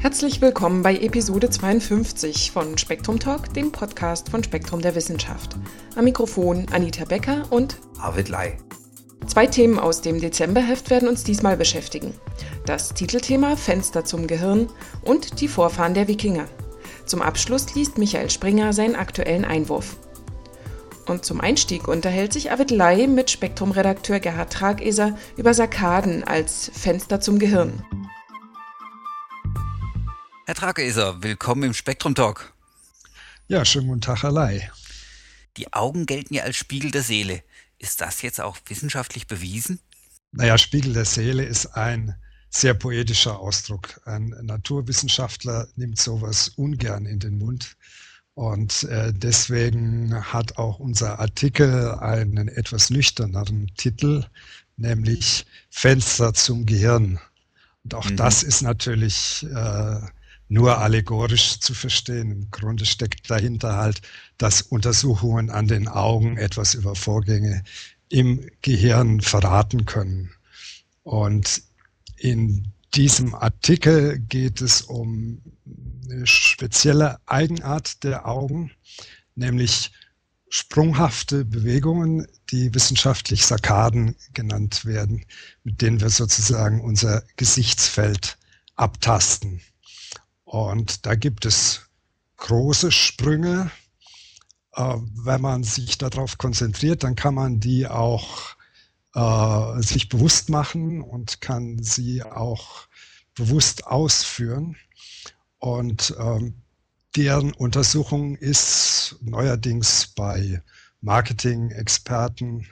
Herzlich willkommen bei Episode 52 von Spektrum Talk, dem Podcast von Spektrum der Wissenschaft. Am Mikrofon Anita Becker und Arvid Lai. Zwei Themen aus dem Dezemberheft werden uns diesmal beschäftigen. Das Titelthema Fenster zum Gehirn und die Vorfahren der Wikinger. Zum Abschluss liest Michael Springer seinen aktuellen Einwurf. Und zum Einstieg unterhält sich Arvid Lai mit Spektrum-Redakteur Gerhard Trageser über Sarkaden als Fenster zum Gehirn. Herr Trageser, willkommen im Spektrum Talk. Ja, schönen guten Tag, Herr Lai. Die Augen gelten ja als Spiegel der Seele. Ist das jetzt auch wissenschaftlich bewiesen? Naja, Spiegel der Seele ist ein sehr poetischer Ausdruck. Ein Naturwissenschaftler nimmt sowas ungern in den Mund. Und äh, deswegen hat auch unser Artikel einen etwas nüchterneren Titel, nämlich Fenster zum Gehirn. Und auch mhm. das ist natürlich äh, nur allegorisch zu verstehen. Im Grunde steckt dahinter halt, dass Untersuchungen an den Augen etwas über Vorgänge im Gehirn verraten können. Und in diesem Artikel geht es um eine spezielle Eigenart der Augen, nämlich sprunghafte Bewegungen, die wissenschaftlich Sarkaden genannt werden, mit denen wir sozusagen unser Gesichtsfeld abtasten. Und da gibt es große Sprünge. Äh, wenn man sich darauf konzentriert, dann kann man die auch äh, sich bewusst machen und kann sie auch bewusst ausführen. Und ähm, deren Untersuchung ist neuerdings bei Marketing-Experten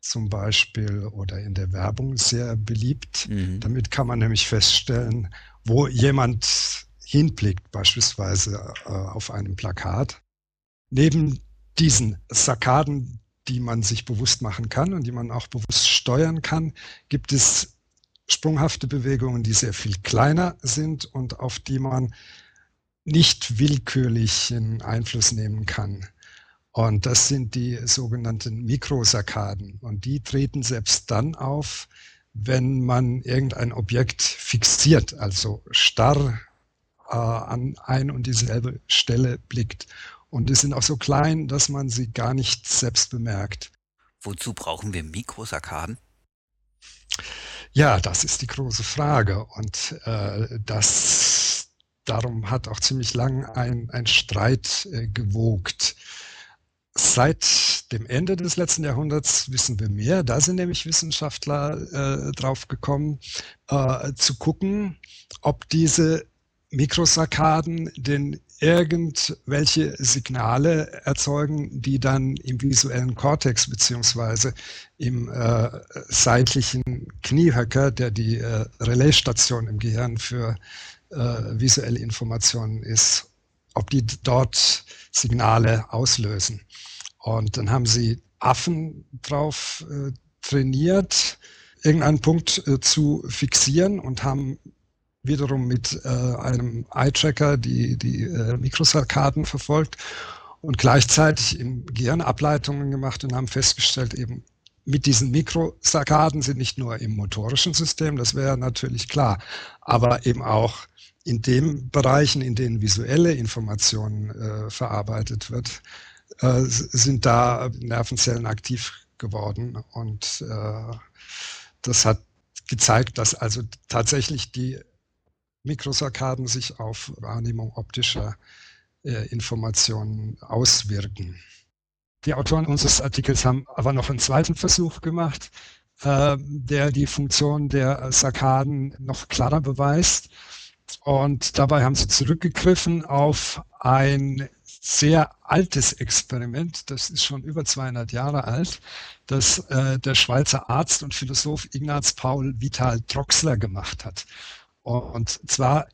zum Beispiel oder in der Werbung sehr beliebt. Mhm. Damit kann man nämlich feststellen, wo jemand hinblickt, beispielsweise äh, auf einem Plakat. Neben diesen Sarkaden, die man sich bewusst machen kann und die man auch bewusst steuern kann, gibt es sprunghafte Bewegungen, die sehr viel kleiner sind und auf die man nicht willkürlich Einfluss nehmen kann. Und das sind die sogenannten Mikrosarkaden. Und die treten selbst dann auf, wenn man irgendein Objekt fixiert, also starr äh, an ein und dieselbe Stelle blickt. Und die sind auch so klein, dass man sie gar nicht selbst bemerkt. Wozu brauchen wir Mikrosarkaden? Ja, das ist die große Frage. Und äh, das darum hat auch ziemlich lang ein, ein Streit äh, gewogt. Seit dem Ende des letzten Jahrhunderts wissen wir mehr. Da sind nämlich Wissenschaftler äh, drauf gekommen, äh, zu gucken, ob diese Mikrosarkaden denn irgendwelche Signale erzeugen, die dann im visuellen Kortex beziehungsweise im äh, seitlichen Kniehöcker, der die äh, Relaisstation im Gehirn für äh, visuelle Informationen ist, ob die dort Signale auslösen. Und dann haben sie Affen drauf äh, trainiert, irgendeinen Punkt äh, zu fixieren und haben wiederum mit äh, einem Eye-Tracker die, die äh, Mikrosarkaden verfolgt und gleichzeitig im Gehirn Ableitungen gemacht und haben festgestellt, eben mit diesen Mikrosarkaden sind nicht nur im motorischen System, das wäre natürlich klar, aber eben auch in den Bereichen, in denen visuelle Informationen äh, verarbeitet wird, äh, sind da Nervenzellen aktiv geworden und äh, das hat gezeigt, dass also tatsächlich die Mikrosarkaden sich auf Wahrnehmung optischer äh, Informationen auswirken. Die Autoren unseres Artikels haben aber noch einen zweiten Versuch gemacht, äh, der die Funktion der Sarkaden noch klarer beweist. Und dabei haben sie zurückgegriffen auf ein sehr altes Experiment, das ist schon über 200 Jahre alt, das äh, der Schweizer Arzt und Philosoph Ignaz Paul Vital Troxler gemacht hat. Und zwar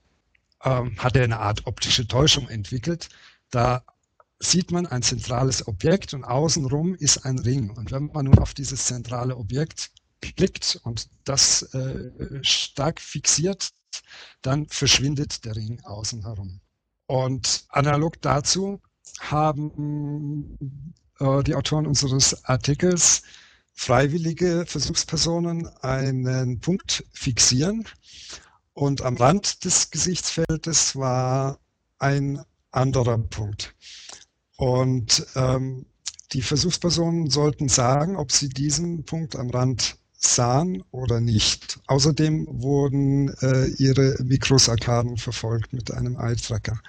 ähm, hat er eine Art optische Täuschung entwickelt. Da sieht man ein zentrales Objekt und außenrum ist ein Ring. Und wenn man nun auf dieses zentrale Objekt klickt und das äh, stark fixiert, dann verschwindet der Ring außen herum. Und analog dazu haben äh, die Autoren unseres Artikels freiwillige Versuchspersonen einen Punkt fixieren und am Rand des Gesichtsfeldes war ein anderer Punkt. Und ähm, die Versuchspersonen sollten sagen, ob sie diesen Punkt am Rand sahen oder nicht. Außerdem wurden äh, ihre Mikrosarkaden verfolgt mit einem Eye-Tracker.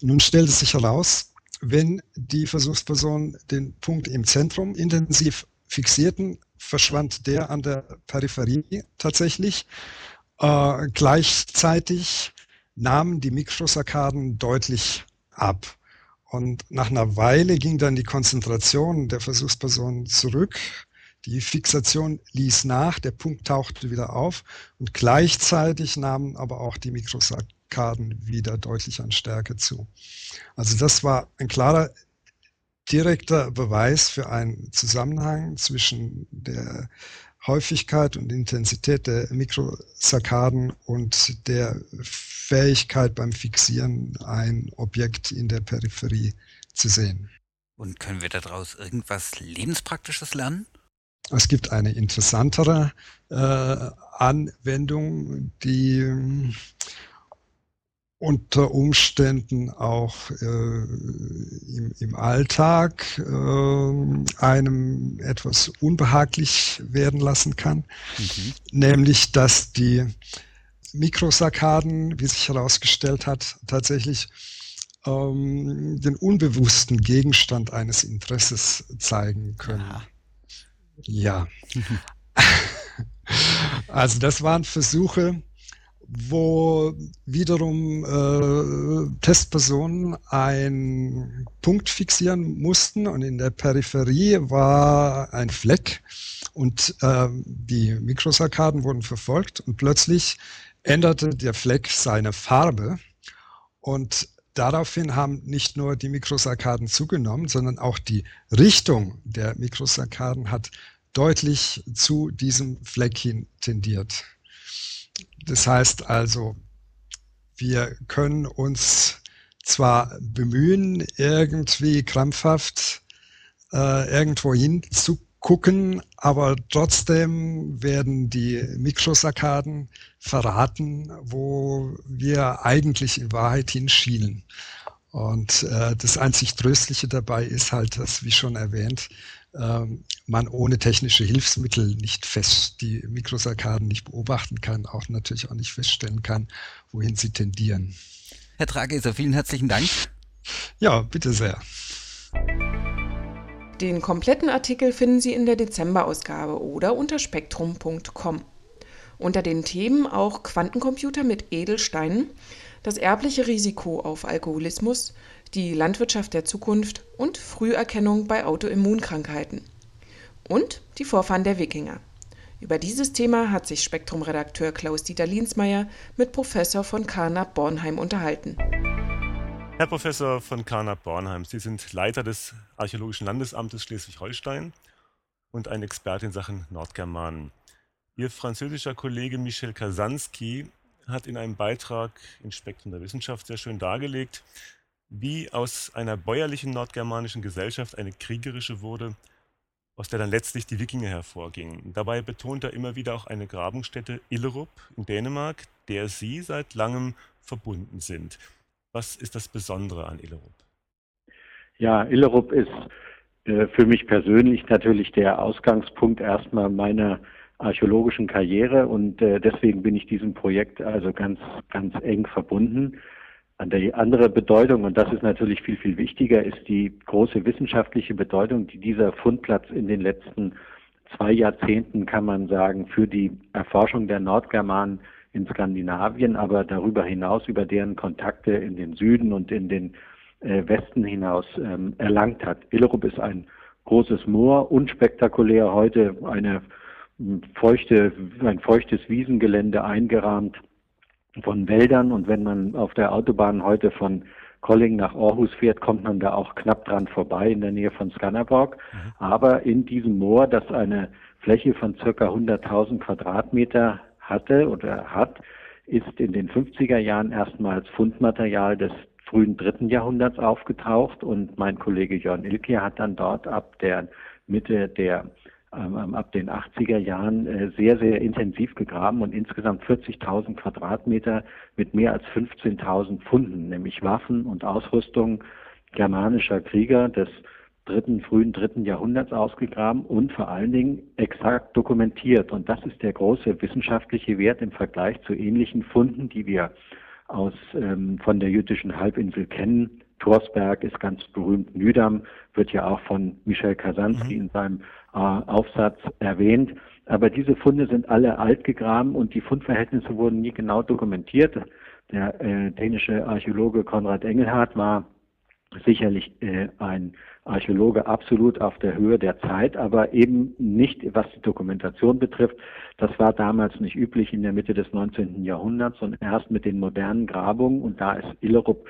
Nun stellte sich heraus, wenn die Versuchspersonen den Punkt im Zentrum intensiv fixierten, verschwand der an der Peripherie tatsächlich. Äh, gleichzeitig nahmen die Mikrosarkaden deutlich ab. Und nach einer Weile ging dann die Konzentration der Versuchspersonen zurück. Die Fixation ließ nach, der Punkt tauchte wieder auf und gleichzeitig nahmen aber auch die Mikrosarkaden wieder deutlich an Stärke zu. Also das war ein klarer direkter Beweis für einen Zusammenhang zwischen der Häufigkeit und Intensität der Mikrosarkaden und der Fähigkeit beim Fixieren ein Objekt in der Peripherie zu sehen. Und können wir daraus irgendwas Lebenspraktisches lernen? Es gibt eine interessantere äh, Anwendung, die unter Umständen auch äh, im, im, Alltag äh, einem etwas unbehaglich werden lassen kann, mhm. nämlich dass die Mikrosarkaden, wie sich herausgestellt hat, tatsächlich ähm, den unbewussten Gegenstand eines Interesses zeigen können. Ja. ja. also das waren Versuche, wo wiederum äh, Testpersonen einen Punkt fixieren mussten und in der Peripherie war ein Fleck und äh, die Mikrosarkaden wurden verfolgt und plötzlich änderte der Fleck seine Farbe und daraufhin haben nicht nur die Mikrosarkaden zugenommen, sondern auch die Richtung der Mikrosarkaden hat deutlich zu diesem Fleck hin tendiert. Das heißt also, wir können uns zwar bemühen, irgendwie krampfhaft äh, irgendwo hinzugucken, aber trotzdem werden die Mikrosarkaden verraten, wo wir eigentlich in Wahrheit hinschielen. Und äh, das einzig Tröstliche dabei ist halt, dass, wie schon erwähnt, ähm, man ohne technische Hilfsmittel nicht fest die Mikrosarkaden nicht beobachten kann, auch natürlich auch nicht feststellen kann, wohin sie tendieren. Herr Trageser, vielen herzlichen Dank. Ja, bitte sehr. Den kompletten Artikel finden Sie in der Dezemberausgabe oder unter spektrum.com. Unter den Themen auch Quantencomputer mit Edelsteinen, das erbliche Risiko auf Alkoholismus, die Landwirtschaft der Zukunft und Früherkennung bei Autoimmunkrankheiten. Und die Vorfahren der Wikinger. Über dieses Thema hat sich Spektrum-Redakteur Klaus-Dieter Liensmeier mit Professor von Karnap-Bornheim unterhalten. Herr Professor von Karnap-Bornheim, Sie sind Leiter des Archäologischen Landesamtes Schleswig-Holstein und ein Experte in Sachen Nordgermanen. Ihr französischer Kollege Michel Kasanski hat in einem Beitrag in Spektrum der Wissenschaft sehr schön dargelegt, wie aus einer bäuerlichen nordgermanischen Gesellschaft eine kriegerische wurde, aus der dann letztlich die Wikinger hervorgingen. Dabei betont er immer wieder auch eine Grabungsstätte Illerup in Dänemark, der sie seit langem verbunden sind. Was ist das Besondere an Illerup? Ja, Illerup ist äh, für mich persönlich natürlich der Ausgangspunkt erstmal meiner archäologischen Karriere und äh, deswegen bin ich diesem Projekt also ganz, ganz eng verbunden. Die andere Bedeutung, und das ist natürlich viel, viel wichtiger, ist die große wissenschaftliche Bedeutung, die dieser Fundplatz in den letzten zwei Jahrzehnten, kann man sagen, für die Erforschung der Nordgermanen in Skandinavien, aber darüber hinaus über deren Kontakte in den Süden und in den äh, Westen hinaus ähm, erlangt hat. Illerup ist ein großes Moor, unspektakulär heute eine feuchte, ein feuchtes Wiesengelände eingerahmt von Wäldern und wenn man auf der Autobahn heute von Colling nach Aarhus fährt, kommt man da auch knapp dran vorbei in der Nähe von Skanderborg. Mhm. Aber in diesem Moor, das eine Fläche von circa 100.000 Quadratmeter hatte oder hat, ist in den 50er Jahren erstmals Fundmaterial des frühen dritten Jahrhunderts aufgetaucht und mein Kollege Jörn Ilke hat dann dort ab der Mitte der ähm, ab den 80er Jahren äh, sehr, sehr intensiv gegraben und insgesamt 40.000 Quadratmeter mit mehr als 15.000 Funden, nämlich Waffen und Ausrüstung germanischer Krieger des dritten, frühen dritten Jahrhunderts ausgegraben und vor allen Dingen exakt dokumentiert. Und das ist der große wissenschaftliche Wert im Vergleich zu ähnlichen Funden, die wir aus, ähm, von der jüdischen Halbinsel kennen. Torsberg ist ganz berühmt, Nydam wird ja auch von Michel Kasansky mhm. in seinem äh, Aufsatz erwähnt. Aber diese Funde sind alle alt gegraben und die Fundverhältnisse wurden nie genau dokumentiert. Der äh, dänische Archäologe Konrad Engelhardt war sicherlich äh, ein Archäologe absolut auf der Höhe der Zeit, aber eben nicht, was die Dokumentation betrifft. Das war damals nicht üblich in der Mitte des 19. Jahrhunderts und erst mit den modernen Grabungen und da ist Illerup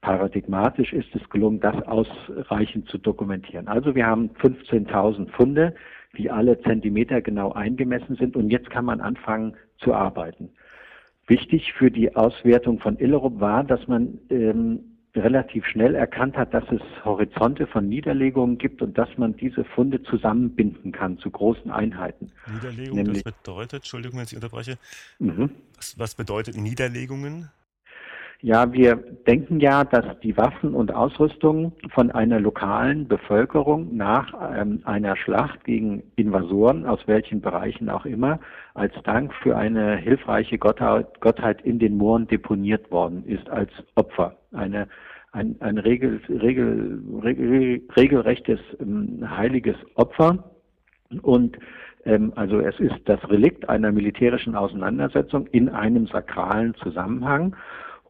paradigmatisch ist es gelungen, das ausreichend zu dokumentieren. Also wir haben 15.000 Funde, die alle Zentimeter genau eingemessen sind und jetzt kann man anfangen zu arbeiten. Wichtig für die Auswertung von Illerup war, dass man ähm, relativ schnell erkannt hat, dass es Horizonte von Niederlegungen gibt und dass man diese Funde zusammenbinden kann zu großen Einheiten. Niederlegungen, Nämlich, das bedeutet, Entschuldigung, wenn ich unterbreche, mhm. was, was bedeutet Niederlegungen? Ja, wir denken ja, dass die Waffen und Ausrüstung von einer lokalen Bevölkerung nach ähm, einer Schlacht gegen Invasoren, aus welchen Bereichen auch immer, als Dank für eine hilfreiche Gottheit, Gottheit in den Mooren deponiert worden ist als Opfer. Eine, ein, ein regel, regel, regel, regelrechtes ähm, heiliges Opfer. Und ähm, also es ist das Relikt einer militärischen Auseinandersetzung in einem sakralen Zusammenhang.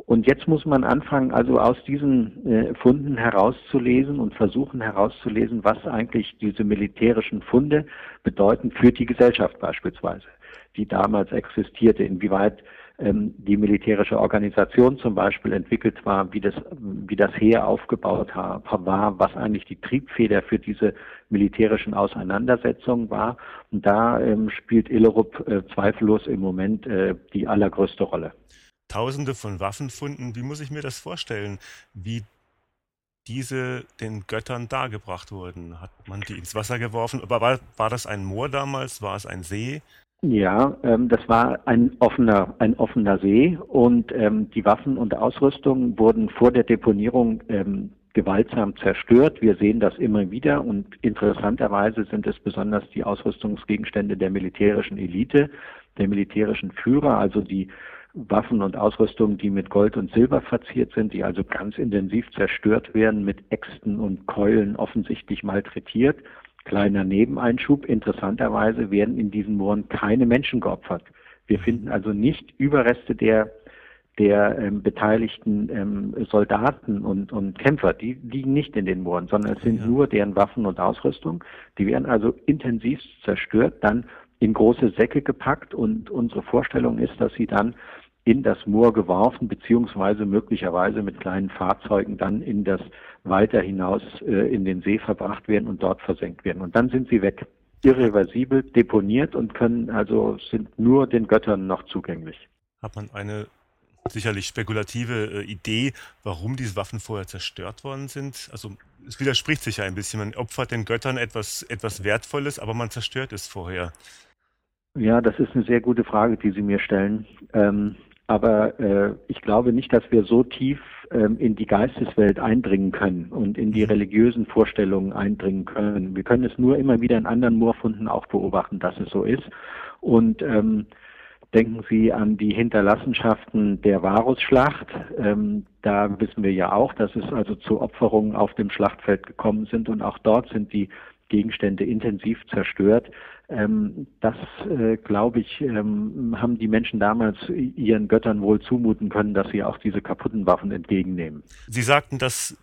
Und jetzt muss man anfangen, also aus diesen äh, Funden herauszulesen und versuchen herauszulesen, was eigentlich diese militärischen Funde bedeuten für die Gesellschaft beispielsweise, die damals existierte, inwieweit ähm, die militärische Organisation zum Beispiel entwickelt war, wie das, wie das Heer aufgebaut war, was eigentlich die Triebfeder für diese militärischen Auseinandersetzungen war. Und da ähm, spielt Illerup äh, zweifellos im Moment äh, die allergrößte Rolle. Tausende von Waffenfunden. Wie muss ich mir das vorstellen? Wie diese den Göttern dargebracht wurden? Hat man die ins Wasser geworfen? Aber war, war das ein Moor damals? War es ein See? Ja, ähm, das war ein offener, ein offener See und ähm, die Waffen und Ausrüstung wurden vor der Deponierung ähm, gewaltsam zerstört. Wir sehen das immer wieder und interessanterweise sind es besonders die Ausrüstungsgegenstände der militärischen Elite, der militärischen Führer, also die Waffen und Ausrüstung, die mit Gold und Silber verziert sind, die also ganz intensiv zerstört werden, mit Äxten und Keulen offensichtlich malträtiert. Kleiner Nebeneinschub, interessanterweise werden in diesen Mooren keine Menschen geopfert. Wir finden also nicht Überreste der der ähm, beteiligten ähm, Soldaten und, und Kämpfer, die liegen nicht in den Mooren, sondern es sind ja. nur deren Waffen und Ausrüstung. Die werden also intensiv zerstört, dann in große Säcke gepackt und unsere Vorstellung ist, dass sie dann in das Moor geworfen, beziehungsweise möglicherweise mit kleinen Fahrzeugen dann in das weiter hinaus äh, in den See verbracht werden und dort versenkt werden. Und dann sind sie weg, irreversibel deponiert und können also sind nur den Göttern noch zugänglich. Hat man eine sicherlich spekulative äh, Idee, warum diese Waffen vorher zerstört worden sind? Also es widerspricht sich ja ein bisschen. Man opfert den Göttern etwas, etwas Wertvolles, aber man zerstört es vorher. Ja, das ist eine sehr gute Frage, die Sie mir stellen. Ähm, aber äh, ich glaube nicht, dass wir so tief ähm, in die Geisteswelt eindringen können und in die mhm. religiösen Vorstellungen eindringen können. Wir können es nur immer wieder in anderen Moorfunden auch beobachten, dass es so ist. Und ähm, denken Sie an die Hinterlassenschaften der Varusschlacht. Ähm, da wissen wir ja auch, dass es also zu Opferungen auf dem Schlachtfeld gekommen sind und auch dort sind die Gegenstände intensiv zerstört. Ähm, das, äh, glaube ich, ähm, haben die Menschen damals ihren Göttern wohl zumuten können, dass sie auch diese kaputten Waffen entgegennehmen. Sie sagten, dass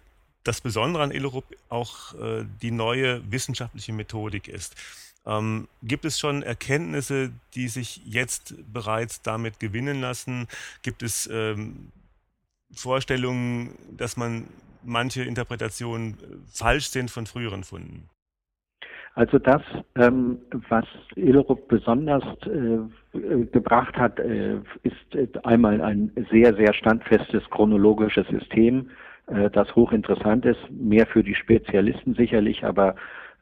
das Besondere an Illerup auch äh, die neue wissenschaftliche Methodik ist. Ähm, gibt es schon Erkenntnisse, die sich jetzt bereits damit gewinnen lassen? Gibt es ähm, Vorstellungen, dass man manche Interpretationen äh, falsch sind von früheren Funden? Also das, ähm, was Illerup besonders äh, gebracht hat, äh, ist einmal ein sehr, sehr standfestes chronologisches System, äh, das hochinteressant ist, mehr für die Spezialisten sicherlich, aber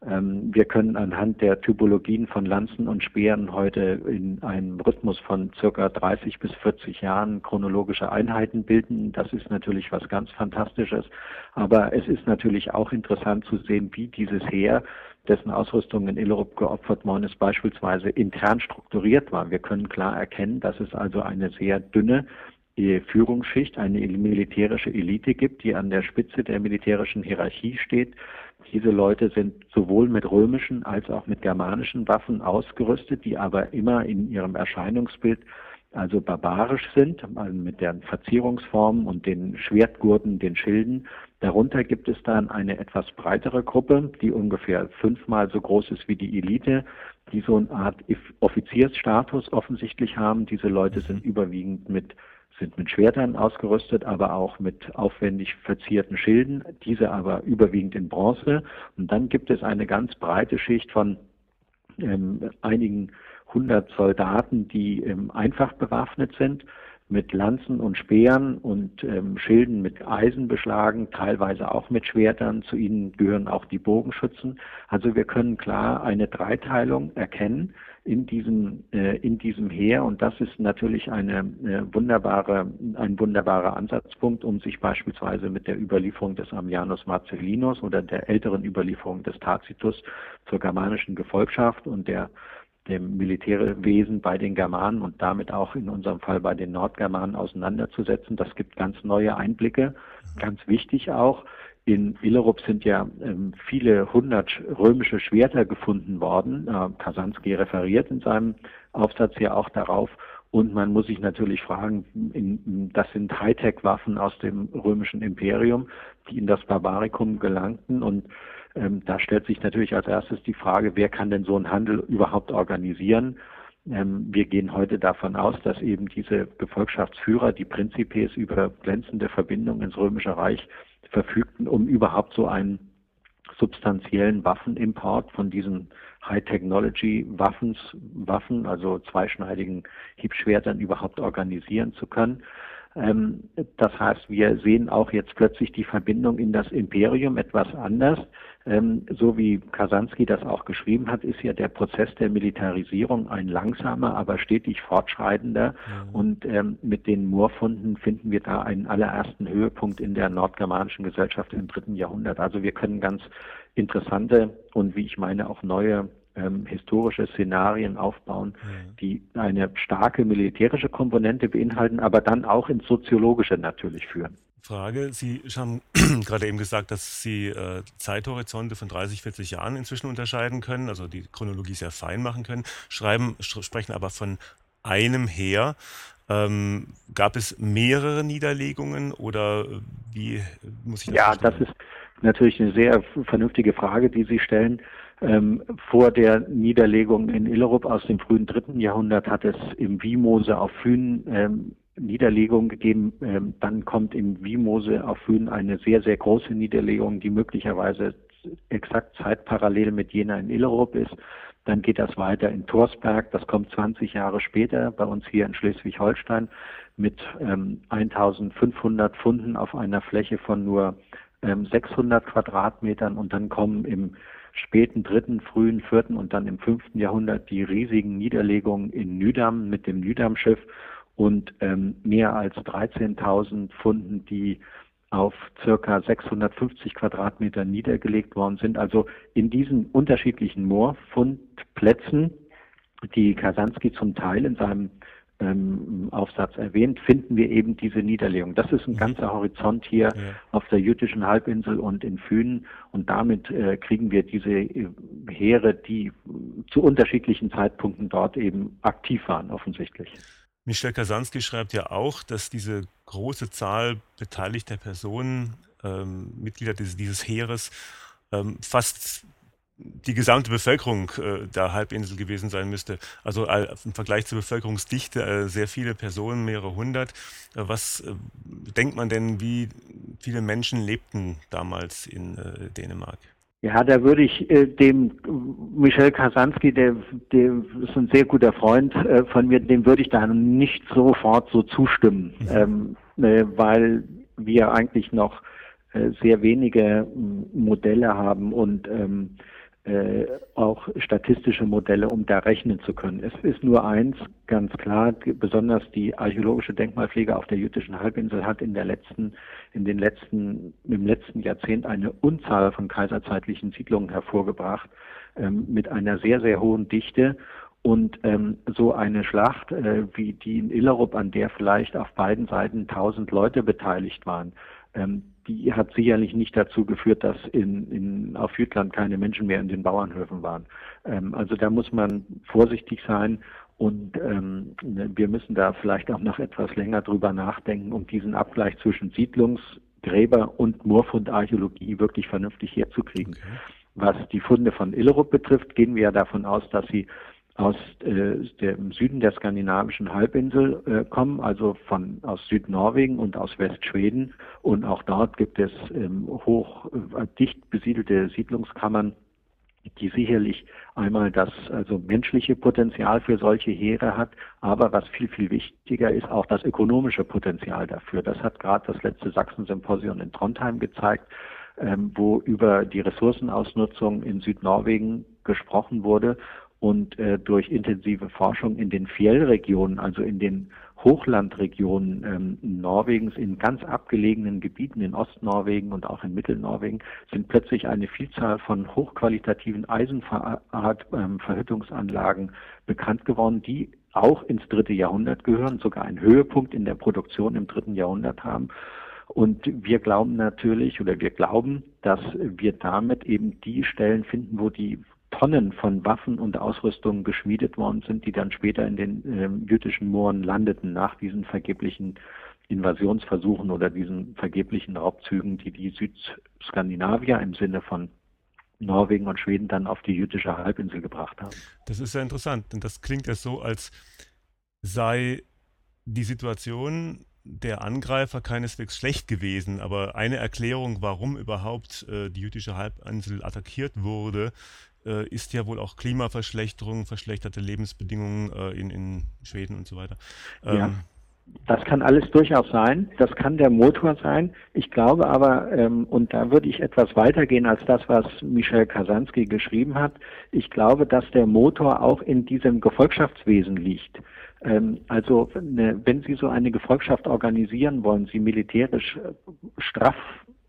wir können anhand der Typologien von Lanzen und Speeren heute in einem Rhythmus von circa 30 bis 40 Jahren chronologische Einheiten bilden. Das ist natürlich was ganz Fantastisches. Aber es ist natürlich auch interessant zu sehen, wie dieses Heer dessen Ausrüstung in Illerup geopfert worden ist, beispielsweise intern strukturiert war. Wir können klar erkennen, dass es also eine sehr dünne Führungsschicht, eine militärische Elite gibt, die an der Spitze der militärischen Hierarchie steht. Diese Leute sind sowohl mit römischen als auch mit germanischen Waffen ausgerüstet, die aber immer in ihrem Erscheinungsbild also barbarisch sind, also mit deren Verzierungsformen und den Schwertgurten, den Schilden. Darunter gibt es dann eine etwas breitere Gruppe, die ungefähr fünfmal so groß ist wie die Elite, die so eine Art Offiziersstatus offensichtlich haben. Diese Leute sind überwiegend mit sind mit Schwertern ausgerüstet, aber auch mit aufwendig verzierten Schilden, diese aber überwiegend in Bronze. Und dann gibt es eine ganz breite Schicht von ähm, einigen hundert Soldaten, die ähm, einfach bewaffnet sind mit Lanzen und Speeren und ähm, Schilden mit Eisen beschlagen, teilweise auch mit Schwertern. Zu ihnen gehören auch die Bogenschützen. Also wir können klar eine Dreiteilung erkennen in diesem, äh, in diesem Heer. Und das ist natürlich eine äh, wunderbare, ein wunderbarer Ansatzpunkt, um sich beispielsweise mit der Überlieferung des Ammianus Marcellinus oder der älteren Überlieferung des Tacitus zur germanischen Gefolgschaft und der dem Militärwesen bei den Germanen und damit auch in unserem Fall bei den Nordgermanen auseinanderzusetzen. Das gibt ganz neue Einblicke. Ganz wichtig auch, in Illerup sind ja ähm, viele hundert römische Schwerter gefunden worden. Äh, Kasanski referiert in seinem Aufsatz ja auch darauf. Und man muss sich natürlich fragen, in, das sind Hightech-Waffen aus dem römischen Imperium, die in das Barbarikum gelangten. Und ähm, da stellt sich natürlich als erstes die Frage, wer kann denn so einen Handel überhaupt organisieren? Ähm, wir gehen heute davon aus, dass eben diese Gefolgschaftsführer, die Prinzipes über glänzende Verbindungen ins Römische Reich verfügten, um überhaupt so einen substanziellen Waffenimport von diesen High-Technology-Waffen, Waffen, also zweischneidigen Hiebschwertern überhaupt organisieren zu können. Ähm, das heißt, wir sehen auch jetzt plötzlich die Verbindung in das Imperium etwas anders. Ähm, so wie Kasanski das auch geschrieben hat, ist ja der Prozess der Militarisierung ein langsamer, aber stetig fortschreitender. Mhm. Und ähm, mit den Moorfunden finden wir da einen allerersten Höhepunkt in der nordgermanischen Gesellschaft im dritten Jahrhundert. Also wir können ganz interessante und wie ich meine auch neue ähm, historische Szenarien aufbauen, ja. die eine starke militärische Komponente beinhalten, aber dann auch ins Soziologische natürlich führen. Frage. Sie haben gerade eben gesagt, dass Sie äh, Zeithorizonte von 30, 40 Jahren inzwischen unterscheiden können, also die Chronologie sehr fein machen können, schreiben, sprechen aber von einem Heer. Ähm, gab es mehrere Niederlegungen oder wie muss ich das Ja, verstehen? das ist natürlich eine sehr vernünftige Frage, die Sie stellen. Ähm, vor der Niederlegung in Illerup aus dem frühen dritten Jahrhundert hat es im Wiemose auf Fünen ähm, Niederlegungen gegeben. Ähm, dann kommt im Wiemose auf Fünen eine sehr, sehr große Niederlegung, die möglicherweise exakt zeitparallel mit jener in Illerup ist. Dann geht das weiter in Torsberg. Das kommt 20 Jahre später bei uns hier in Schleswig-Holstein mit ähm, 1500 Funden auf einer Fläche von nur ähm, 600 Quadratmetern. Und dann kommen im späten dritten, frühen vierten und dann im fünften Jahrhundert die riesigen Niederlegungen in Nydam mit dem Nydam-Schiff und ähm, mehr als 13.000 Funden, die auf circa 650 Quadratmeter niedergelegt worden sind. Also in diesen unterschiedlichen Moorfundplätzen, die Kasanski zum Teil in seinem ähm, Aufsatz erwähnt, finden wir eben diese Niederlegung. Das ist ein mhm. ganzer Horizont hier ja. auf der jüdischen Halbinsel und in Fünen und damit äh, kriegen wir diese äh, Heere, die zu unterschiedlichen Zeitpunkten dort eben aktiv waren, offensichtlich. Michel Kasanski schreibt ja auch, dass diese große Zahl beteiligter Personen, ähm, Mitglieder dieses, dieses Heeres, ähm, fast die gesamte Bevölkerung äh, der Halbinsel gewesen sein müsste. Also äh, im Vergleich zur Bevölkerungsdichte äh, sehr viele Personen, mehrere hundert. Äh, was äh, denkt man denn, wie viele Menschen lebten damals in äh, Dänemark? Ja, da würde ich äh, dem Michel Kasanski, der, der ist ein sehr guter Freund äh, von mir, dem würde ich da nicht sofort so zustimmen, mhm. ähm, äh, weil wir eigentlich noch sehr wenige Modelle haben und ähm, äh, auch statistische Modelle, um da rechnen zu können. Es ist nur eins ganz klar, besonders die archäologische Denkmalpflege auf der jüdischen Halbinsel hat in der letzten, in den letzten, im letzten Jahrzehnt eine Unzahl von kaiserzeitlichen Siedlungen hervorgebracht, ähm, mit einer sehr, sehr hohen Dichte. Und ähm, so eine Schlacht äh, wie die in Illerup, an der vielleicht auf beiden Seiten tausend Leute beteiligt waren, ähm, die hat sicherlich nicht dazu geführt, dass in, in, auf Jütland keine Menschen mehr in den Bauernhöfen waren. Ähm, also da muss man vorsichtig sein und ähm, wir müssen da vielleicht auch noch etwas länger drüber nachdenken, um diesen Abgleich zwischen Siedlungsgräber und Moorfundarchäologie wirklich vernünftig herzukriegen. Okay. Was die Funde von Illerup betrifft, gehen wir ja davon aus, dass sie aus äh, dem Süden der skandinavischen Halbinsel äh, kommen, also von aus Südnorwegen und aus Westschweden. Und auch dort gibt es ähm, hoch äh, dicht besiedelte Siedlungskammern, die sicherlich einmal das also menschliche Potenzial für solche Heere hat, aber was viel viel wichtiger ist, auch das ökonomische Potenzial dafür. Das hat gerade das letzte Sachsen-Symposium in Trondheim gezeigt, ähm, wo über die Ressourcenausnutzung in Südnorwegen gesprochen wurde und äh, durch intensive Forschung in den Fjellregionen, also in den Hochlandregionen ähm, Norwegens, in ganz abgelegenen Gebieten in Ostnorwegen und auch in Mittelnorwegen, sind plötzlich eine Vielzahl von hochqualitativen Eisenverhüttungsanlagen ähm, bekannt geworden, die auch ins dritte Jahrhundert gehören, sogar einen Höhepunkt in der Produktion im dritten Jahrhundert haben. Und wir glauben natürlich oder wir glauben, dass wir damit eben die Stellen finden, wo die Tonnen von Waffen und Ausrüstung geschmiedet worden sind, die dann später in den äh, jüdischen Mooren landeten nach diesen vergeblichen Invasionsversuchen oder diesen vergeblichen Raubzügen, die die Südskandinavier im Sinne von Norwegen und Schweden dann auf die jüdische Halbinsel gebracht haben. Das ist ja interessant, denn das klingt ja so, als sei die Situation der Angreifer keineswegs schlecht gewesen, aber eine Erklärung, warum überhaupt äh, die jüdische Halbinsel attackiert wurde, äh, ist ja wohl auch Klimaverschlechterung, verschlechterte Lebensbedingungen äh, in, in Schweden und so weiter. Ähm, ja. Das kann alles durchaus sein. Das kann der Motor sein. Ich glaube aber, ähm, und da würde ich etwas weitergehen als das, was Michel Kasanski geschrieben hat. Ich glaube, dass der Motor auch in diesem Gefolgschaftswesen liegt. Ähm, also, ne, wenn Sie so eine Gefolgschaft organisieren wollen, sie militärisch äh, straff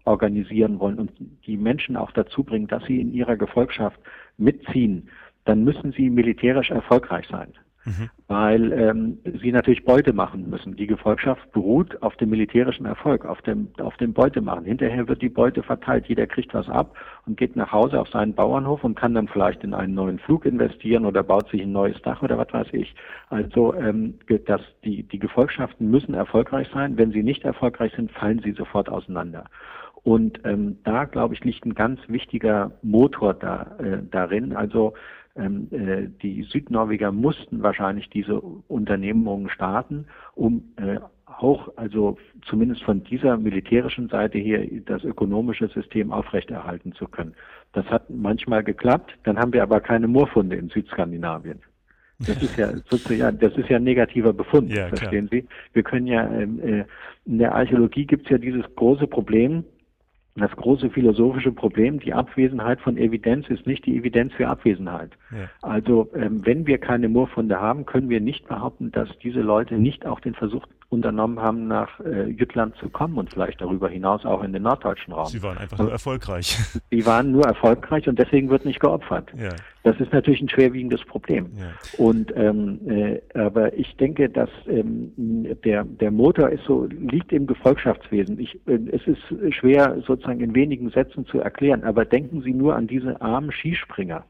organisieren wollen und die Menschen auch dazu bringen, dass sie in ihrer Gefolgschaft mitziehen, dann müssen sie militärisch erfolgreich sein. Mhm. Weil ähm, sie natürlich Beute machen müssen. Die Gefolgschaft beruht auf dem militärischen Erfolg, auf dem, auf dem Beutemachen. Hinterher wird die Beute verteilt, jeder kriegt was ab und geht nach Hause auf seinen Bauernhof und kann dann vielleicht in einen neuen Flug investieren oder baut sich ein neues Dach oder was weiß ich. Also ähm, dass die, die Gefolgschaften müssen erfolgreich sein. Wenn sie nicht erfolgreich sind, fallen sie sofort auseinander. Und ähm, da, glaube ich, liegt ein ganz wichtiger Motor da, äh, darin. Also ähm, äh, die Südnorweger mussten wahrscheinlich diese Unternehmungen starten, um äh, auch, also zumindest von dieser militärischen Seite hier, das ökonomische System aufrechterhalten zu können. Das hat manchmal geklappt, dann haben wir aber keine Moorfunde in Südskandinavien. Das ist ja sozusagen, das ist ja ein negativer Befund, ja, verstehen klar. Sie? Wir können ja, ähm, äh, in der Archäologie gibt es ja dieses große Problem, das große philosophische Problem, die Abwesenheit von Evidenz ist nicht die Evidenz für Abwesenheit. Ja. Also ähm, wenn wir keine Moorfunde haben, können wir nicht behaupten, dass diese Leute nicht auch den Versuch unternommen haben, nach äh, Jütland zu kommen und vielleicht darüber hinaus auch in den norddeutschen Raum. Sie waren einfach nur erfolgreich. Sie waren nur erfolgreich und deswegen wird nicht geopfert. Ja. Das ist natürlich ein schwerwiegendes Problem. Ja. Und ähm, äh, aber ich denke, dass ähm, der der Motor ist so liegt im Gefolgschaftswesen. Ich, äh, es ist schwer sozusagen in wenigen Sätzen zu erklären. Aber denken Sie nur an diese armen Skispringer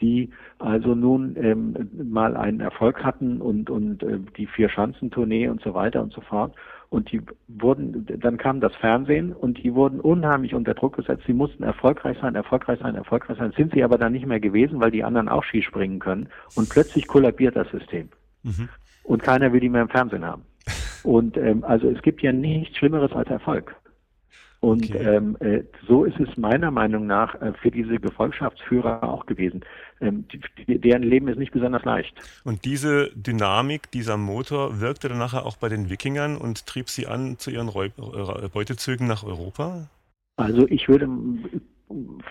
die also nun ähm, mal einen Erfolg hatten und, und äh, die Vier-Schanzentournee und so weiter und so fort. Und die wurden, dann kam das Fernsehen und die wurden unheimlich unter Druck gesetzt. Sie mussten erfolgreich sein, erfolgreich sein, erfolgreich sein. Sind sie aber dann nicht mehr gewesen, weil die anderen auch Skispringen können. Und plötzlich kollabiert das System. Mhm. Und keiner will die mehr im Fernsehen haben. Und ähm, also es gibt ja nichts Schlimmeres als Erfolg. Und okay. ähm, äh, so ist es meiner Meinung nach äh, für diese Gefolgschaftsführer auch gewesen. Ähm, die, deren Leben ist nicht besonders leicht. Und diese Dynamik, dieser Motor wirkte dann nachher auch bei den Wikingern und trieb sie an zu ihren Räub äh, Beutezügen nach Europa? Also ich würde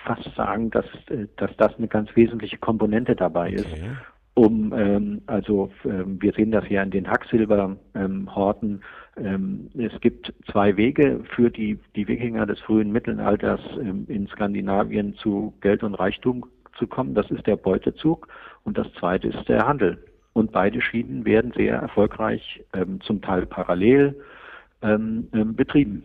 fast sagen, dass, äh, dass das eine ganz wesentliche Komponente dabei ist. Okay. Um, ähm, also ähm, wir sehen das ja in den Hacksilberhorten. Ähm, es gibt zwei Wege für die, die Wikinger des frühen Mittelalters ähm, in Skandinavien zu Geld und Reichtum zu kommen. Das ist der Beutezug und das zweite ist der Handel. Und beide Schienen werden sehr erfolgreich, ähm, zum Teil parallel ähm, ähm, betrieben.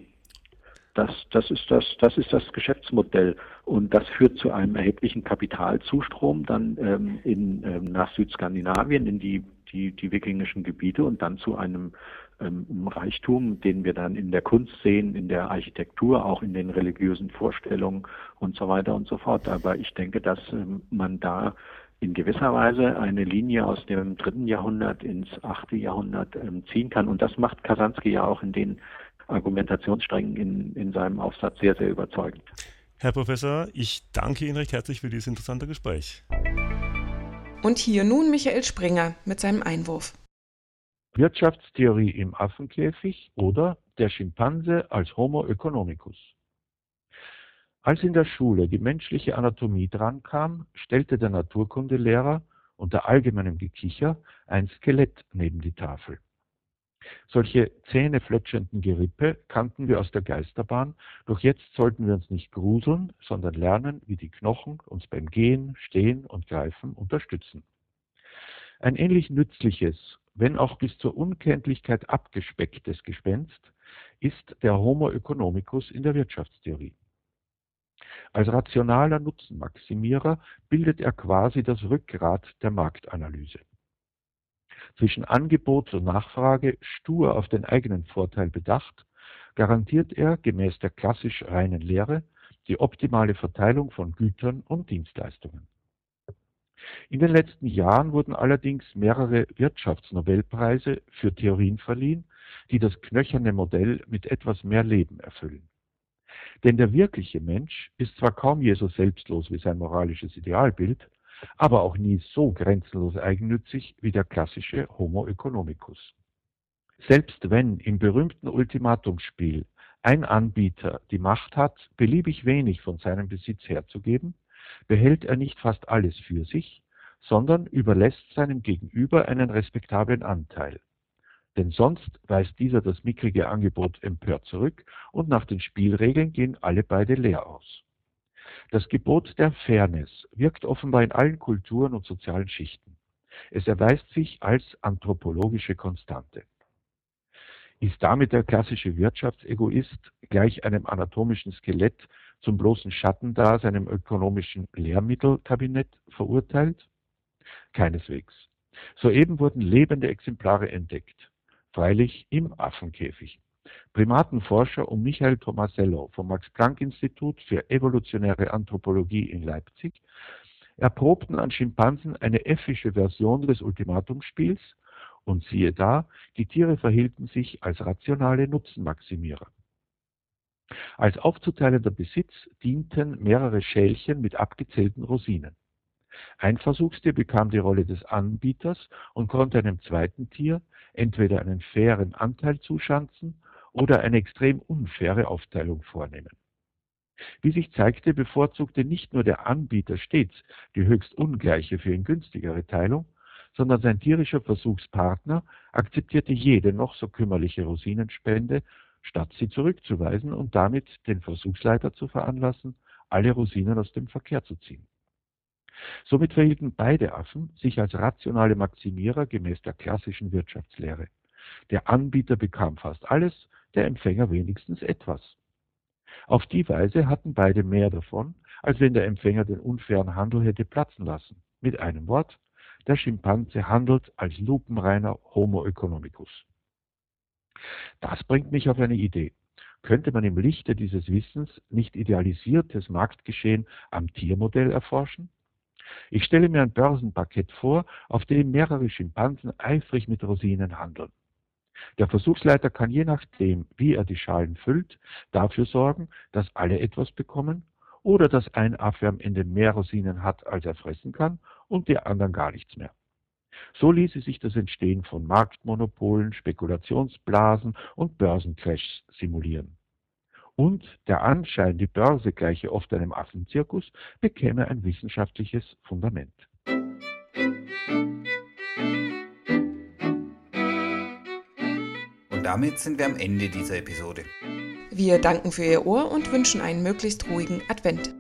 Das, das, ist das, das ist das Geschäftsmodell und das führt zu einem erheblichen Kapitalzustrom dann ähm, in, ähm, nach Südskandinavien in die, die, die wikingischen Gebiete und dann zu einem ähm, Reichtum, den wir dann in der Kunst sehen, in der Architektur, auch in den religiösen Vorstellungen und so weiter und so fort. Aber ich denke, dass ähm, man da in gewisser Weise eine Linie aus dem dritten Jahrhundert ins achte Jahrhundert ähm, ziehen kann. Und das macht Kasansky ja auch in den Argumentationssträngen in, in seinem Aufsatz sehr, sehr überzeugend. Herr Professor, ich danke Ihnen recht herzlich für dieses interessante Gespräch. Und hier nun Michael Springer mit seinem Einwurf. Wirtschaftstheorie im Affenkäfig oder der Schimpanse als Homo economicus. Als in der Schule die menschliche Anatomie drankam, stellte der Naturkundelehrer unter allgemeinem Gekicher ein Skelett neben die Tafel. Solche zähnefletschenden Gerippe kannten wir aus der Geisterbahn, doch jetzt sollten wir uns nicht gruseln, sondern lernen, wie die Knochen uns beim Gehen, Stehen und Greifen unterstützen. Ein ähnlich nützliches, wenn auch bis zur Unkenntlichkeit abgespecktes Gespenst ist der Homo economicus in der Wirtschaftstheorie. Als rationaler Nutzenmaximierer bildet er quasi das Rückgrat der Marktanalyse. Zwischen Angebot und Nachfrage stur auf den eigenen Vorteil bedacht, garantiert er gemäß der klassisch reinen Lehre die optimale Verteilung von Gütern und Dienstleistungen. In den letzten Jahren wurden allerdings mehrere Wirtschaftsnobelpreise für Theorien verliehen, die das knöcherne Modell mit etwas mehr Leben erfüllen. Denn der wirkliche Mensch ist zwar kaum je so selbstlos wie sein moralisches Idealbild, aber auch nie so grenzenlos eigennützig wie der klassische Homo economicus. Selbst wenn im berühmten Ultimatumsspiel ein Anbieter die Macht hat, beliebig wenig von seinem Besitz herzugeben, behält er nicht fast alles für sich, sondern überlässt seinem Gegenüber einen respektablen Anteil denn sonst weist dieser das mickrige Angebot empört zurück und nach den Spielregeln gehen alle beide leer aus. Das Gebot der Fairness wirkt offenbar in allen Kulturen und sozialen Schichten. Es erweist sich als anthropologische Konstante. Ist damit der klassische Wirtschaftsegoist gleich einem anatomischen Skelett zum bloßen Schatten da seinem ökonomischen Lehrmittelkabinett verurteilt? Keineswegs. Soeben wurden lebende Exemplare entdeckt freilich im Affenkäfig. Primatenforscher um Michael Tomasello vom Max-Planck-Institut für evolutionäre Anthropologie in Leipzig erprobten an Schimpansen eine effische Version des Ultimatumspiels und siehe da, die Tiere verhielten sich als rationale Nutzenmaximierer. Als aufzuteilender Besitz dienten mehrere Schälchen mit abgezählten Rosinen. Ein Versuchstier bekam die Rolle des Anbieters und konnte einem zweiten Tier entweder einen fairen Anteil zuschanzen oder eine extrem unfaire Aufteilung vornehmen. Wie sich zeigte, bevorzugte nicht nur der Anbieter stets die höchst ungleiche für ihn günstigere Teilung, sondern sein tierischer Versuchspartner akzeptierte jede noch so kümmerliche Rosinenspende, statt sie zurückzuweisen und damit den Versuchsleiter zu veranlassen, alle Rosinen aus dem Verkehr zu ziehen. Somit verhielten beide Affen sich als rationale Maximierer gemäß der klassischen Wirtschaftslehre. Der Anbieter bekam fast alles, der Empfänger wenigstens etwas. Auf die Weise hatten beide mehr davon, als wenn der Empfänger den unfairen Handel hätte platzen lassen. Mit einem Wort, der Schimpanse handelt als lupenreiner Homo economicus. Das bringt mich auf eine Idee. Könnte man im Lichte dieses Wissens nicht idealisiertes Marktgeschehen am Tiermodell erforschen? Ich stelle mir ein Börsenpaket vor, auf dem mehrere Schimpansen eifrig mit Rosinen handeln. Der Versuchsleiter kann je nachdem, wie er die Schalen füllt, dafür sorgen, dass alle etwas bekommen oder dass ein Affe am Ende mehr Rosinen hat, als er fressen kann und die anderen gar nichts mehr. So ließe sich das Entstehen von Marktmonopolen, Spekulationsblasen und Börsencrashs simulieren. und der Anschein, die Börse gleiche oft einem Affenzirkus, bekäme ein wissenschaftliches Fundament. Und damit sind wir am Ende dieser Episode. Wir danken für Ihr Ohr und wünschen einen möglichst ruhigen Advent.